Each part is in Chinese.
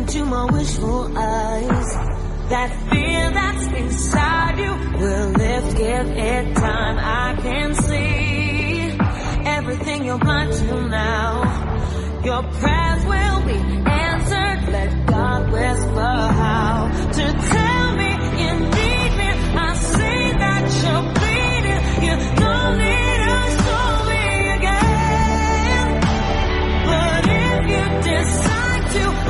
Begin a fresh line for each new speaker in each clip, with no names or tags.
into
my wishful eyes. That fear that's inside you will lift, give it time. I can see everything you're blind to now. Your prayers will be answered. Let God whisper how to tell me you need me. I see that you're bleeding. You don't need us show me again. But if you decide to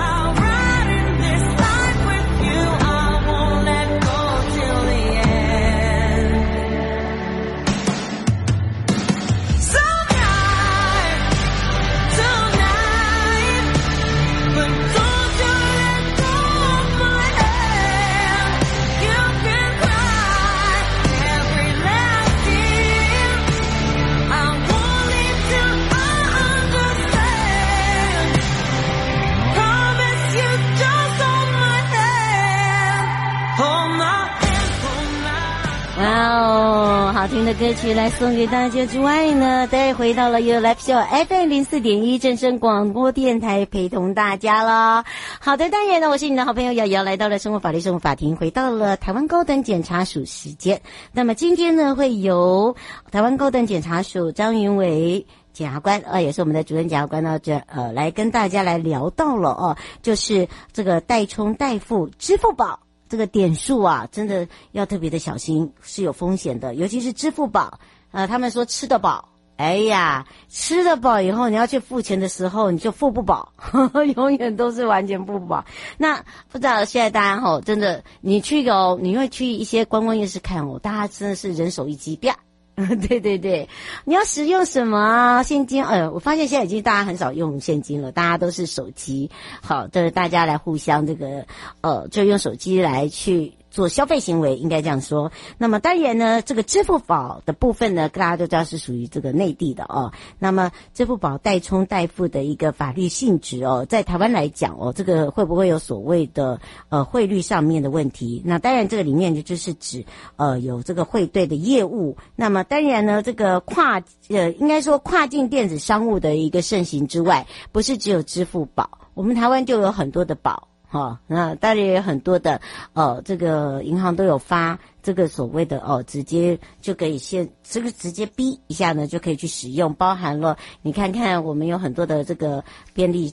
曲来送给大家之外呢，再回到了 You Live Show FM 零四点一正声广播电台，陪同大家了。好的，当然呢，我是你的好朋友瑶瑶，来到了生活法律生活法庭，回到了台湾高等检察署时间。那么今天呢，会由台湾高等检察署张云伟检察官，呃，也是我们的主任检察官呢，这呃，来跟大家来聊到了哦，就是这个代充代付支付宝。这个点数啊，真的要特别的小心，是有风险的。尤其是支付宝，呃，他们说吃得饱，哎呀，吃得饱以后，你要去付钱的时候，你就付不饱，呵呵，永远都是完全付不饱。那不知道现在大家吼，真的，你去哦，你会去一些观光夜市看哦，大家真的是人手一机，啪。对对对，你要使用什么？现金？呃，我发现现在已经大家很少用现金了，大家都是手机。好，的大家来互相这个，呃，就用手机来去。做消费行为应该这样说。那么当然呢，这个支付宝的部分呢，大家都知道是属于这个内地的哦。那么支付宝代充代付的一个法律性质哦，在台湾来讲哦，这个会不会有所谓的呃汇率上面的问题？那当然这个里面就是指呃有这个汇兑的业务。那么当然呢，这个跨呃应该说跨境电子商务的一个盛行之外，不是只有支付宝，我们台湾就有很多的宝。好，那当然也有很多的，呃，这个银行都有发这个所谓的哦，直接就可以先这个直接逼一下呢，就可以去使用，包含了你看看我们有很多的这个便利。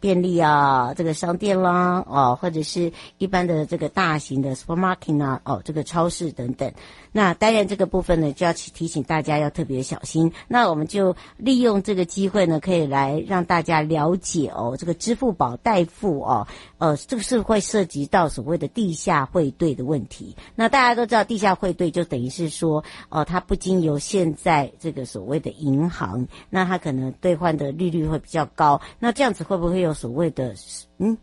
便利啊，这个商店啦，哦，或者是一般的这个大型的 supermarket 啊，哦，这个超市等等。那当然这个部分呢，就要去提醒大家要特别小心。那我们就利用这个机会呢，可以来让大家了解哦，这个支付宝代付哦，呃，这个是会涉及到所谓的地下汇兑的问题。那大家都知道，地下汇兑就等于是说，哦，它不经由现在这个所谓的银行，那它可能兑换的利率会比较高。那这样子会不会有所谓的嗯，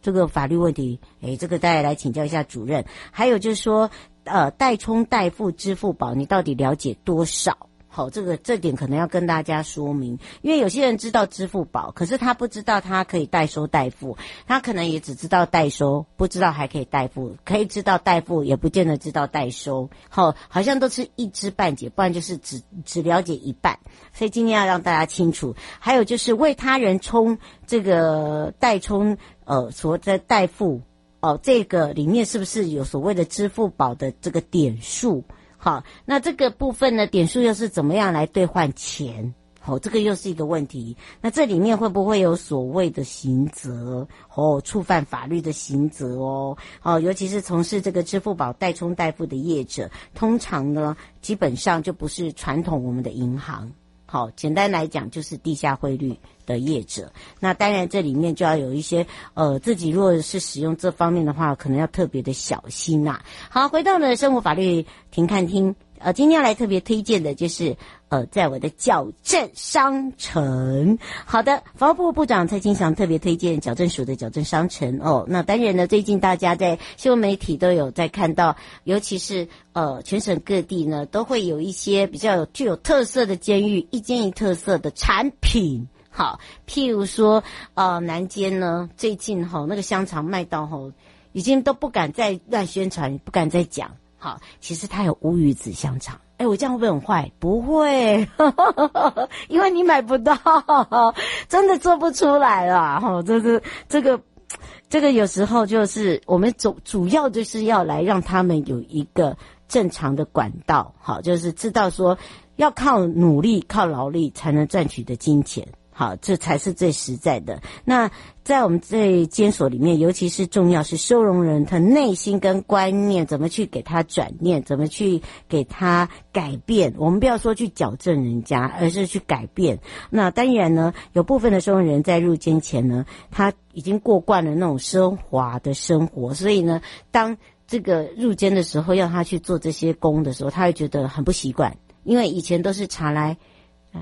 这个法律问题，哎，这个大家来请教一下主任。还有就是说，呃，代充代付支付宝，你到底了解多少？好，这个这点可能要跟大家说明，因为有些人知道支付宝，可是他不知道他可以代收代付，他可能也只知道代收，不知道还可以代付，可以知道代付，也不见得知道代收。好，好像都是一知半解，不然就是只只了解一半。所以今天要让大家清楚。还有就是为他人充这个代充，呃，所在代付，哦，这个里面是不是有所谓的支付宝的这个点数？好，那这个部分呢，点数又是怎么样来兑换钱？好，这个又是一个问题。那这里面会不会有所谓的刑责？哦，触犯法律的刑责哦。哦，尤其是从事这个支付宝代充代付的业者，通常呢，基本上就不是传统我们的银行。好，简单来讲就是地下汇率的业者。那当然这里面就要有一些呃，自己如果是使用这方面的话，可能要特别的小心呐、好，回到呢生活法律庭看听。呃，今天要来特别推荐的就是，呃，在我的矫正商城。好的，法务部部长蔡清祥特别推荐矫正署的矫正商城哦。那当然呢，最近大家在新闻媒体都有在看到，尤其是呃，全省各地呢，都会有一些比较有具有特色的监狱，一间一特色的产品。好，譬如说，呃，南监呢，最近哈、哦、那个香肠卖到哈、哦，已经都不敢再乱宣传，不敢再讲。好，其实它有乌鱼子香肠。哎，我这样会不会很坏？不会，因为你买不到，真的做不出来了。哈，这是这个，这个有时候就是我们主主要就是要来让他们有一个正常的管道，好，就是知道说要靠努力、靠劳力才能赚取的金钱。好，这才是最实在的。那在我们这监所里面，尤其是重要是收容人他内心跟观念怎么去给他转念，怎么去给他改变。我们不要说去矫正人家，而是去改变。那当然呢，有部分的收容人在入监前呢，他已经过惯了那种奢华的生活，所以呢，当这个入监的时候要他去做这些工的时候，他会觉得很不习惯，因为以前都是茶来，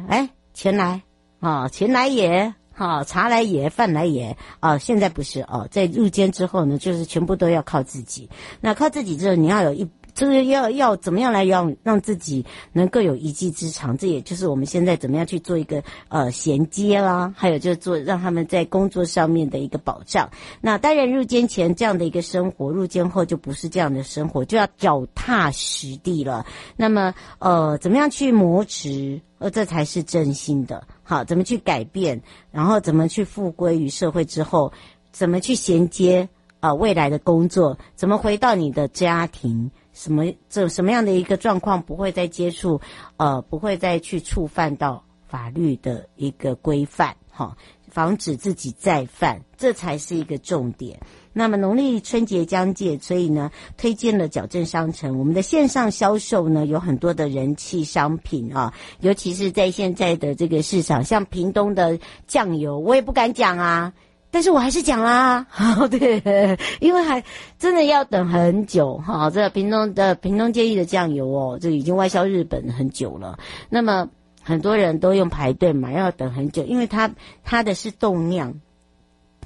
哎，钱来。啊，钱来也，好，茶来也，饭来也，啊，现在不是哦，在入监之后呢，就是全部都要靠自己。那靠自己之后，你要有一。这个要要怎么样来让让自己能够有一技之长？这也就是我们现在怎么样去做一个呃衔接啦，还有就是做让他们在工作上面的一个保障。那当然入监前这样的一个生活，入监后就不是这样的生活，就要脚踏实地了。那么呃，怎么样去磨职？呃，这才是真心的。好，怎么去改变？然后怎么去复归于社会之后？怎么去衔接啊、呃、未来的工作？怎么回到你的家庭？什么这什么样的一个状况不会再接触，呃，不会再去触犯到法律的一个规范，哈，防止自己再犯，这才是一个重点。那么农历春节将届，所以呢，推荐了矫正商城。我们的线上销售呢，有很多的人气商品啊，尤其是在现在的这个市场，像屏东的酱油，我也不敢讲啊。但是我还是讲啦，好 对，因为还真的要等很久哈。这屏东的屏东建议的酱油哦，这已经外销日本很久了。那么很多人都用排队买，要等很久，因为它它的是冻酿。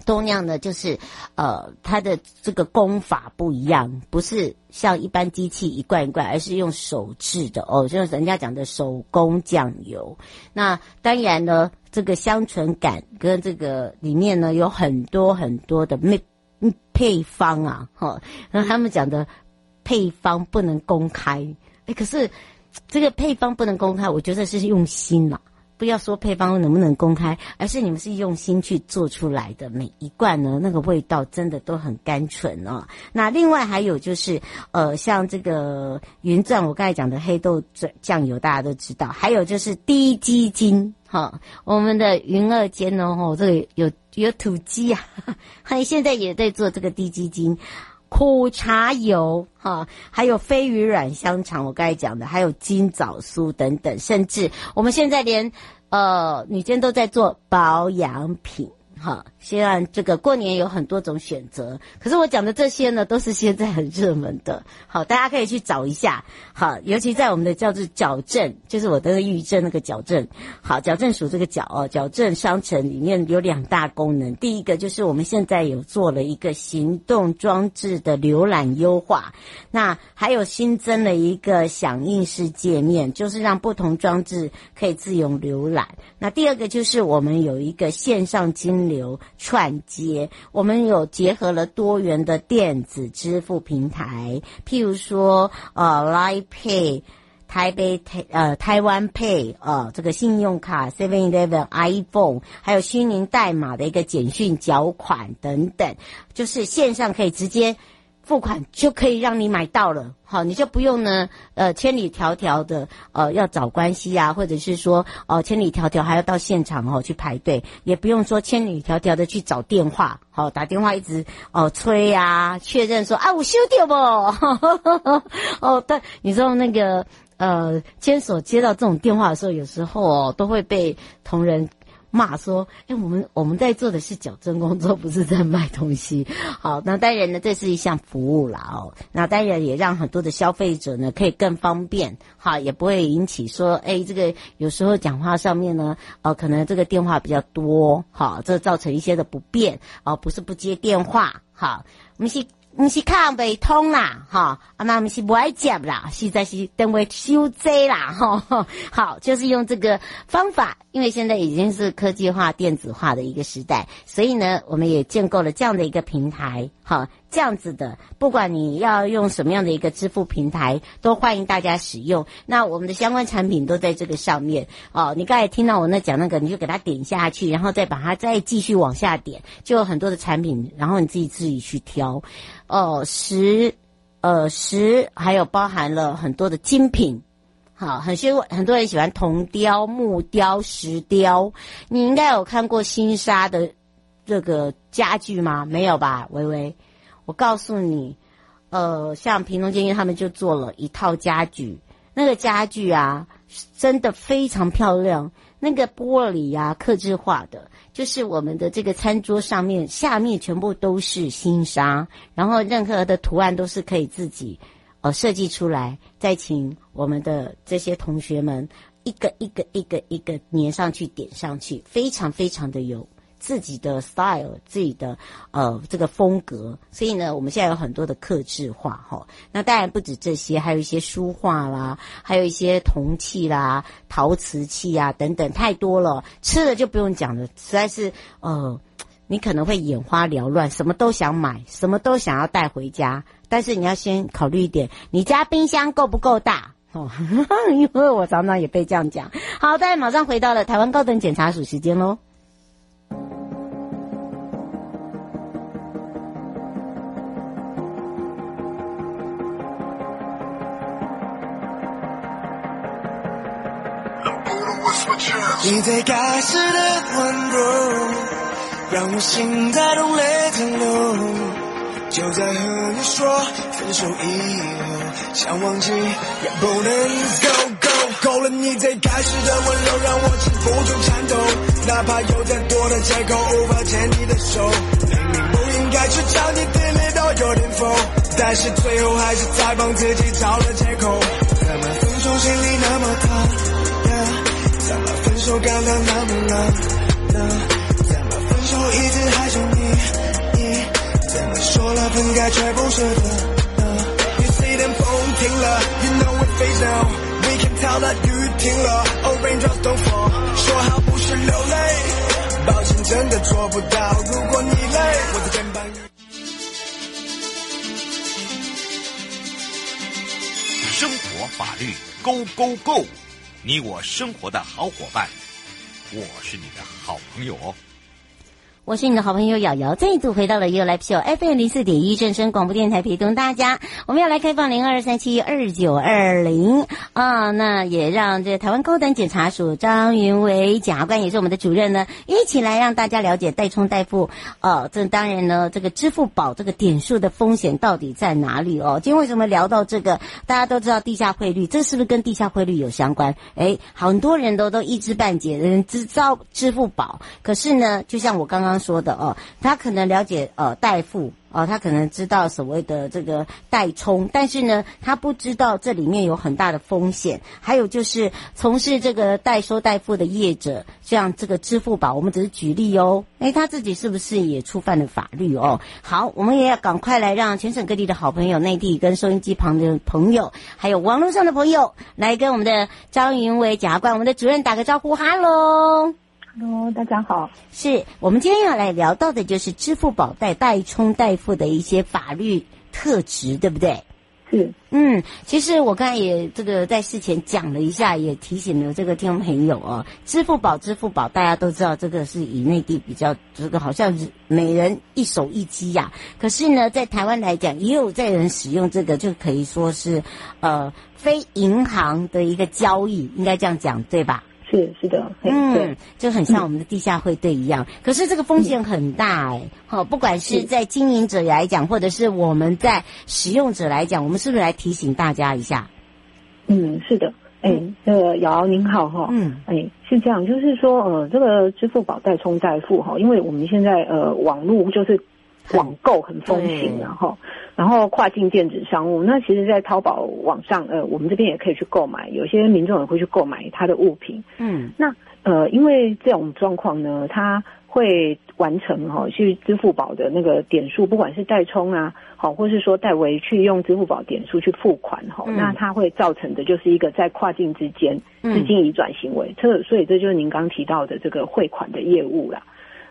冻酿呢，就是呃，它的这个工法不一样，不是像一般机器一罐一罐，而是用手制的哦，就是人家讲的手工酱油。那当然呢，这个香醇感跟这个里面呢，有很多很多的配配方啊，哈、那他们讲的配方不能公开，哎，可是这个配方不能公开，我觉得是用心了。不要说配方能不能公开，而是你们是用心去做出来的，每一罐呢，那个味道真的都很甘醇哦。那另外还有就是，呃，像这个云钻，我刚才讲的黑豆酱油，大家都知道。还有就是滴鸡精，好，我们的云二坚哦，这个有有土鸡啊，还现在也在做这个滴鸡精。苦茶油，哈，还有飞鱼软香肠，我刚才讲的，还有金枣酥等等，甚至我们现在连呃女监都在做保养品。好，虽然这个过年有很多种选择，可是我讲的这些呢，都是现在很热门的。好，大家可以去找一下。好，尤其在我们的叫做矫正，就是我的预正那个矫正。好，矫正署这个矫哦，矫正商城里面有两大功能。第一个就是我们现在有做了一个行动装置的浏览优化，那还有新增了一个响应式界面，就是让不同装置可以自由浏览。那第二个就是我们有一个线上经流串接，我们有结合了多元的电子支付平台，譬如说呃，Line Pay、台北台呃台湾 Pay 呃这个信用卡、Seven Eleven、iPhone，还有虚拟代码的一个简讯缴款等等，就是线上可以直接付款就可以让你买到了，好，你就不用呢，呃，千里迢迢的，呃，要找关系啊，或者是说，哦、呃，千里迢迢还要到现场哦去排队，也不用说千里迢迢的去找电话，好，打电话一直哦、催啊，确认说啊，我修掉不？哦，但你知道那个呃，牵手接到这种电话的时候，有时候哦都会被同仁。骂说：“哎，我们我们在做的是矫正工作，不是在卖东西。好，那当然呢，这是一项服务啦哦。那当然也让很多的消费者呢可以更方便，好，也不会引起说，哎，这个有时候讲话上面呢，呃，可能这个电话比较多，好，这造成一些的不便，哦，不是不接电话，好，我们是。”不是看不通啦，哈，啊，那不是不爱接啦，实在是等会修遮啦，哈，好，就是用这个方法，因为现在已经是科技化、电子化的一个时代，所以呢，我们也建构了这样的一个平台，好。这样子的，不管你要用什么样的一个支付平台，都欢迎大家使用。那我们的相关产品都在这个上面哦。你刚才听到我那讲那个，你就给它点下去，然后再把它再继续往下点，就有很多的产品，然后你自己自己去挑。哦，石，呃，石还有包含了很多的精品，好，很多很多人喜欢铜雕、木雕、石雕。你应该有看过新沙的这个家具吗？没有吧，微微。我告诉你，呃，像平东监狱他们就做了一套家具，那个家具啊，真的非常漂亮。那个玻璃呀、啊，客制化的，就是我们的这个餐桌上面下面全部都是新沙，然后任何的图案都是可以自己呃设计出来，再请我们的这些同学们一个一个一个一个粘上去，点上去，非常非常的有。自己的 style，自己的呃这个风格，所以呢，我们现在有很多的客制化哈。那当然不止这些，还有一些书画啦，还有一些铜器啦、陶瓷器啊等等，太多了。吃的就不用讲了，实在是呃，你可能会眼花缭乱，什么都想买，什么都想要带回家。但是你要先考虑一点，你家冰箱够不够大哦？因为我常常也被这样讲。好，大家马上回到了台湾高等检察署时间喽。
你最该死的温柔，让我心在痛泪横流。就在和你说分手以后，想忘记也不能。够，你最开始的温柔，让我止不住颤抖。哪怕有再多的借口，无法牵你的手。明明不应该去找你，对你都有点疯，但是最后还是在帮自己找了借口。怎么分手心里那么痛？说刚刚那么冷？怎么分手一直还想你？你怎么说了分开却不舍得？You see 等风停了，You know we're phased out We can tell that 雨停了，Oh raindrops don't fall。说好不是流泪，抱歉真的做不到。如果你累，我的肩膀。
生活法律 Go Go Go，你我生活的好伙伴。我是你的好朋友哦。
我是你的好朋友瑶瑶，再一次回到了 You Live Show FM 零四点一正声广播电台，陪同大家。我们要来开放零二三七二九二零啊，那也让这台湾高等检察署张云伟检察官也是我们的主任呢，一起来让大家了解代充代付。哦、这当然呢，这个支付宝这个点数的风险到底在哪里哦？今天为什么聊到这个？大家都知道地下汇率，这是不是跟地下汇率有相关？哎，很多人都都一知半解的人知道支付宝，可是呢，就像我刚刚说的哦，他可能了解呃代付哦，他可能知道所谓的这个代充，但是呢，他不知道这里面有很大的风险。还有就是从事这个代收代付的业者，像这个支付宝，我们只是举例哦。诶，他自己是不是也触犯了法律哦？好，我们也要赶快来让全省各地的好朋友、内地跟收音机旁的朋友，还有网络上的朋友，来跟我们的张云伟检察官，我们的主任打个招呼，哈喽。
Hello，大家好。
是我们今天要来聊到的，就是支付宝代代充代付的一些法律特质，对不对？
是，
嗯，其实我刚才也这个在事前讲了一下，也提醒了这个听众朋友哦，支付宝，支付宝大家都知道，这个是以内地比较这个好像是每人一手一机呀、啊。可是呢，在台湾来讲，也有在人使用这个，就可以说是呃非银行的一个交易，应该这样讲对吧？
是是的，
嗯，就很像我们的地下汇兑一样，嗯。可是这个风险很大哎，好，不管是在经营者来讲，或者是我们在使用者来讲，我们是不是来提醒大家一下？
嗯，是的，哎，这个瑶瑶您好哈，嗯，哎，是这样，就是说呃，这个支付宝代充代付哈，因为我们现在呃网络就是。网购很风行，然后，然后跨境电子商务，那其实，在淘宝网上，呃，我们这边也可以去购买，有些民众也会去购买他的物品。嗯，那呃，因为这种状况呢，他会完成哈、哦，去支付宝的那个点数，不管是代充啊，好，或是说代为去用支付宝点数去付款哈、哦嗯，那它会造成的就是一个在跨境之间资金移转行为，这、嗯、所以这就是您刚提到的这个汇款的业务啦。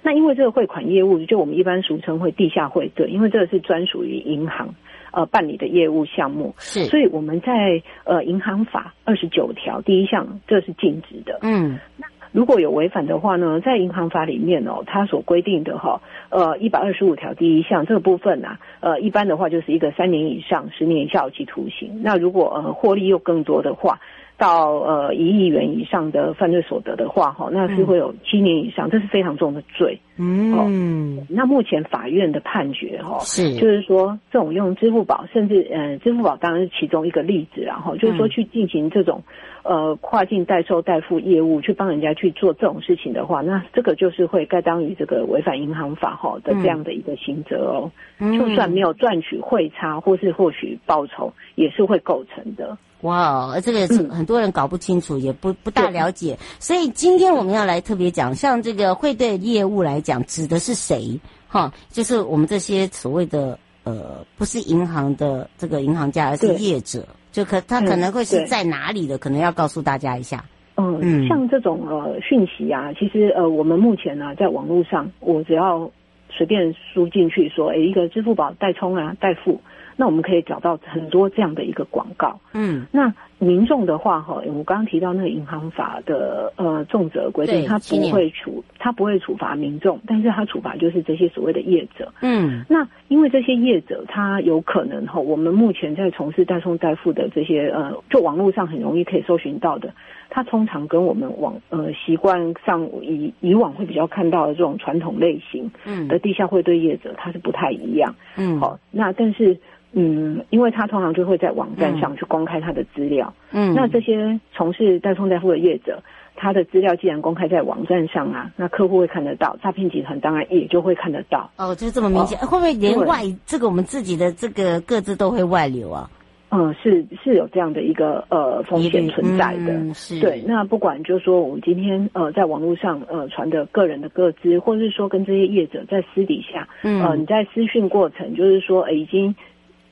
那因为这个汇款业务，就我们一般俗称会地下汇兑，因为这个是专属于银行呃办理的业务项目，是，所以我们在呃银行法二十九条第一项，这是禁止的。嗯，那如果有违反的话呢，在银行法里面哦，它所规定的哈，呃一百二十五条第一项这个部分啊，呃一般的话就是一个三年以上十年以下有期徒刑。那如果呃获利又更多的话，到呃一亿元以上的犯罪所得的话，哈，那是会有七年以上，这是非常重的罪。嗯，哦，那目前法院的判决，哈，是。就是说，这种用支付宝，甚至呃，支付宝当然是其中一个例子，然后就是说去进行这种呃跨境代收代付业务，去帮人家去做这种事情的话，那这个就是会该当于这个违反银行法哈的这样的一个刑责哦。嗯。就算没有赚取汇差或是获取报酬，也是会构成的。
哇，这个很多人搞不清楚，嗯、也不不大了解，所以今天我们要来特别讲，像这个汇兑业务来讲，指的是谁？哈，就是我们这些所谓的呃，不是银行的这个银行家，而是业者，就可他可能会是在哪里的，嗯、可能要告诉大家一下。
嗯，嗯像这种呃讯息啊，其实呃我们目前呢、啊，在网络上，我只要随便输进去说，诶，一个支付宝代充啊，代付。那我们可以找到很多这样的一个广告，嗯，那民众的话哈，我刚刚提到那个银行法的呃重责规定，他不会处他不会处罚民众，但是他处罚就是这些所谓的业者，嗯，那因为这些业者他有可能哈，我们目前在从事代充代付的这些呃，就网络上很容易可以搜寻到的，他通常跟我们网呃习惯上以以往会比较看到的这种传统类型嗯。的地下汇兑业者，他是不太一样，嗯，好，那但是。嗯，因为他通常就会在网站上去公开他的资料。嗯，那这些从事代充代付的业者，他的资料既然公开在网站上啊，那客户会看得到，诈骗集团当然也就会看得到。哦，就这么明显，哦，会不会连外这个我们自己的这个各自都会外流啊？嗯，是是有这样的一个呃风险存在的。嗯，是。对，那不管就是说我们今天呃在网络上呃传的个人的个资，或者是说跟这些业者在私底下，嗯，呃你在私讯过程就是说，呃，已经。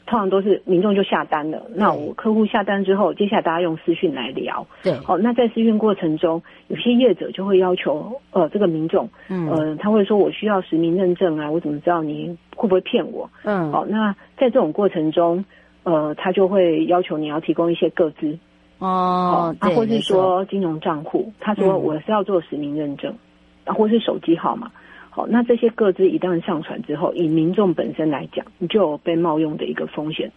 通常都是民众就下单了，那我客户下单之后，接下来大家用私讯来聊。对，好，那在私讯过程中，有些业者就会要求，呃，这个民众，嗯，呃，他会说我需要实名认证啊，我怎么知道你会不会骗我？嗯，好，那在这种过程中，呃，他就会要求你要提供一些个资，哦，啊，或是说金融账户，他说我是要做实名认证，啊，或是手机号码。好，那这些个资一旦上传之后，以民众本身来讲，你就有被冒用的一个风险，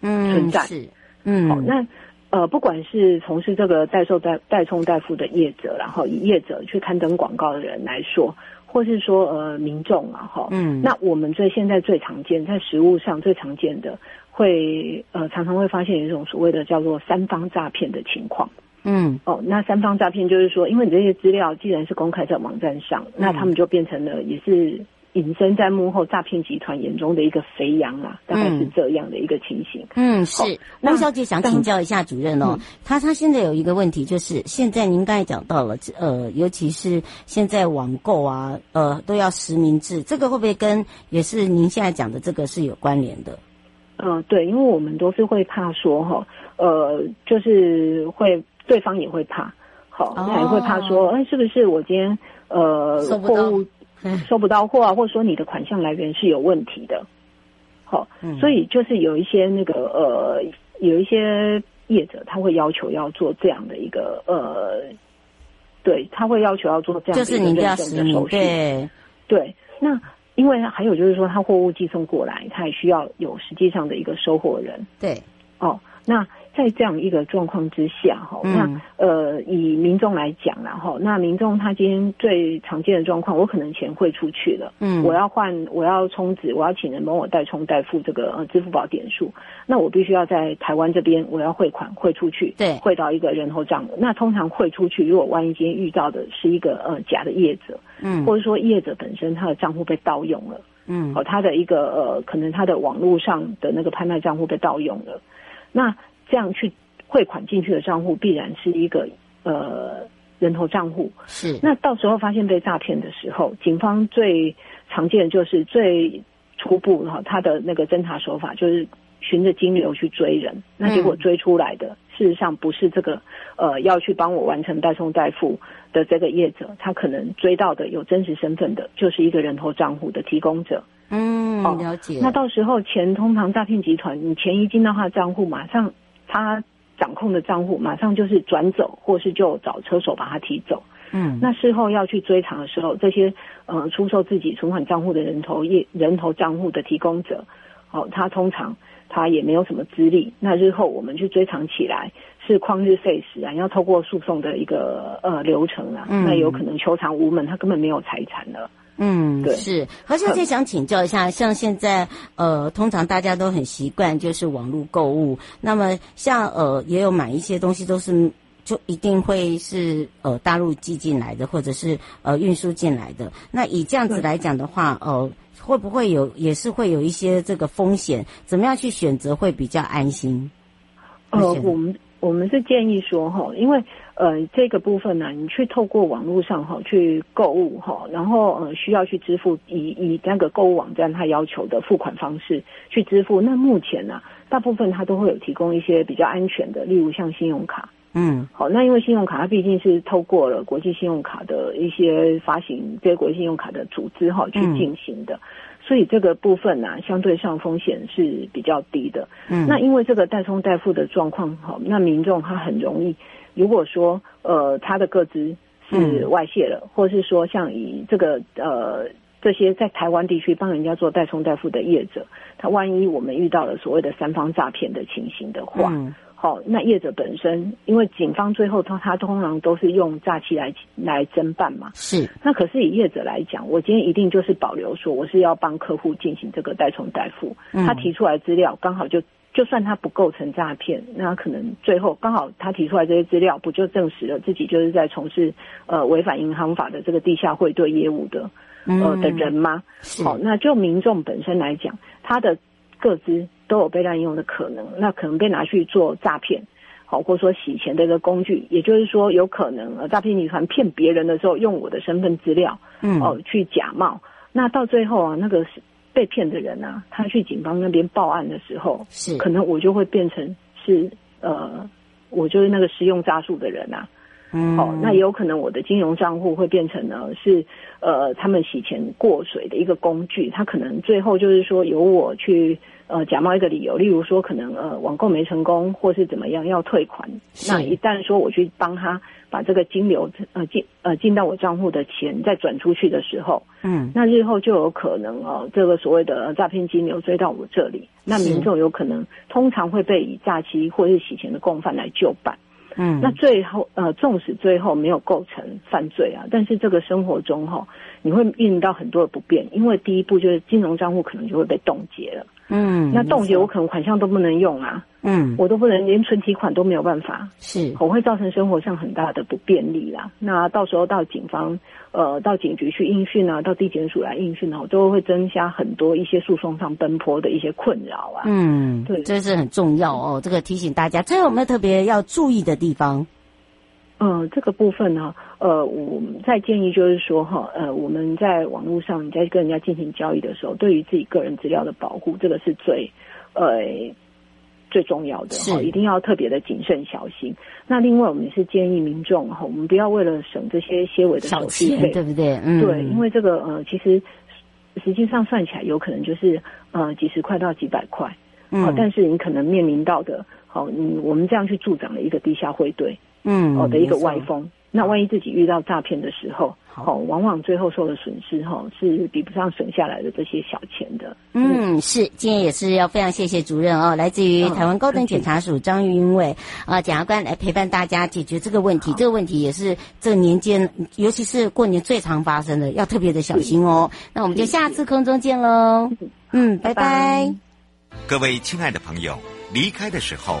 嗯，存在，是，嗯，好，那呃，不管是从事这个代售代代充代付的业者，然后以业者去刊登广告的人来说，或是说呃民众啊，哈，嗯，那我们最现在最常见在实物上最常见的，会呃常常会发现有一种所谓的叫做三方诈骗的情况。嗯，哦，那三方诈骗就是说，因为你这些资料既然是公开在网站上，嗯，那他们就变成了也是隐身在幕后诈骗集团眼中的一个肥羊啊，大概是这样的一个情形。嗯，是。汪小姐想请教一下主任哦，他他现在有一个问题，就是现在您刚才讲到了，呃，尤其是现在网购啊，呃，都要实名制，这个会不会跟也是您现在讲的这个是有关联的？嗯，对，因为我们都是会怕说哈，呃，就是会。对方也会怕，好，他也会怕说，哎，是不是我今天呃货物收不到货啊，或者说你的款项来源是有问题的，好，所以就是有一些那个呃，有一些业者他会要求要做这样的一个呃，对，他会要求要做这样的一个认证的手续，
对，
对，那。因为还有就是说，他货物寄送过来，他也需要有实际上的一个收货人。
对，
哦，那。在这样一个状况之下，哈、嗯，那呃，以民众来讲，然后那民众他今天最常见的状况，我可能钱汇出去了，嗯，我要换，我要充值，我要请人帮我代充代付这个呃支付宝点数，那我必须要在台湾这边我要汇款汇出去，
对，
汇到一个人头账。那通常汇出去，如果万一今天遇到的是一个呃假的业者，嗯，或者说业者本身他的账户被盗用了，嗯，哦，他的一个呃可能他的网络上的那个拍卖账户被盗用了，那。这样去汇款进去的账户必然是一个呃人头账户，
是。
那到时候发现被诈骗的时候，警方最常见的就是最初步哈，他的那个侦查手法就是循着金流去追人，那结果追出来的、嗯、事实上不是这个呃要去帮我完成代送代付的这个业者，他可能追到的有真实身份的，就是一个人头账户的提供者。
嗯，了解。
那到时候钱通常诈骗集团，你钱一进到他的账户，马上。他掌控的账户马上就是转走，或是就找车手把他提走。嗯，那事后要去追偿的时候，这些呃出售自己存款账户的人头业人头账户的提供者，哦，他通常他也没有什么资历。那日后我们去追偿起来是旷日费时啊，要透过诉讼的一个呃流程啊，嗯、那有可能求偿无门，他根本没有财产了。
嗯，对，是。何小姐想请教一下，像现在呃，通常大家都很习惯就是网络购物，那么像呃，也有买一些东西都是就一定会是呃大陆寄进来的，或者是呃运输进来的。那以这样子来讲的话，呃，会不会有也是会有一些这个风险？怎么样去选择会比较安心？
呃，我们我们是建议说哈，因为。呃，这个部分呢，你去透过网络上哈去购物哈，然后呃需要去支付以以那个购物网站它要求的付款方式去支付。那目前呢，大部分它都会有提供一些比较安全的，例如像信用卡。嗯，好，那因为信用卡它毕竟是透过了国际信用卡的一些发行这些国际信用卡的组织哈去进行的，所以这个部分呢，相对上风险是比较低的。嗯，那因为这个代充代付的状况哈，那民众他很容易。如果说呃他的个资是外泄了，嗯、或是说像以这个呃这些在台湾地区帮人家做代充代付的业者，他万一我们遇到了所谓的三方诈骗的情形的话，好、嗯，那业者本身因为警方最后他他通常都是用诈欺来来侦办嘛，
是。
那可是以业者来讲，我今天一定就是保留说我是要帮客户进行这个代充代付，嗯、他提出来资料刚好就。就算他不构成诈骗，那可能最后刚好他提出来这些资料，不就证实了自己就是在从事呃违反银行法的这个地下汇兑业务的呃的人吗？好，那就民众本身来讲，他的个资都有被滥用的可能，那可能被拿去做诈骗，好，或者说洗钱的一个工具，也就是说有可能呃诈骗集团骗别人的时候用我的身份资料，嗯，哦去假冒，那到最后啊那个是。被骗的人啊，他去警方那边报案的时候，是可能我就会变成是呃，我就是那个使用诈术的人啊。嗯，好，那也有可能我的金融账户会变成呢是呃，他们洗钱过水的一个工具。他可能最后就是说由我去呃假冒一个理由，例如说可能呃网购没成功，或是怎么样要退款。那一旦说我去帮他。把这个金流呃进呃进到我账户的钱再转出去的时候，嗯，那日后就有可能哦，这个所谓的诈骗金流追到我这里，那民众有可能通常会被以诈欺或是洗钱的共犯来就办，嗯，那最后呃纵使最后没有构成犯罪啊，但是这个生活中哈、哦，你会遇到很多的不便，因为第一步就是金融账户可能就会被冻结了，嗯，那冻结我可能款项都不能用啊。嗯，我都不能连存提款都没有办法，是，我会造成生活上很大的不便利啦。那到时候到警方，呃，到警局去应讯啊，到地检署来应讯啊，都会增加很多一些诉讼上奔波的一些困扰啊。嗯，对，
这是很重要哦。这个提醒大家，最后有没有特别要注意的地方？
嗯、呃，这个部分呢，呃，我们在建议就是说哈，呃，我们在网络上你在跟人家进行交易的时候，对于自己个人资料的保护，这个是最，呃。最重要的哈，一定要特别的谨慎小心。那另外，我们也是建议民众哈，我们不要为了省这些些微的手续费，
对不对？嗯，
对，因为这个呃，其实实际上算起来有可能就是呃几十块到几百块，
嗯，
但是你可能面临到的，好，你我们这样去助长了一个地下汇兑，
嗯，
哦的一个歪风。那万一自己遇到诈骗的时候，
好，
往往最后受的损失哈是比不上省下来的这些小钱的。
嗯，是，今天也是要非常谢谢主任哦，来自于台湾高等检察署张云伟啊检察官来陪伴大家解决这个问题。这个问题也是这年间，尤其是过年最常发生的，要特别的小心哦。那我们就下次空中见喽。嗯，拜拜。
各位亲爱的朋友，离开的时候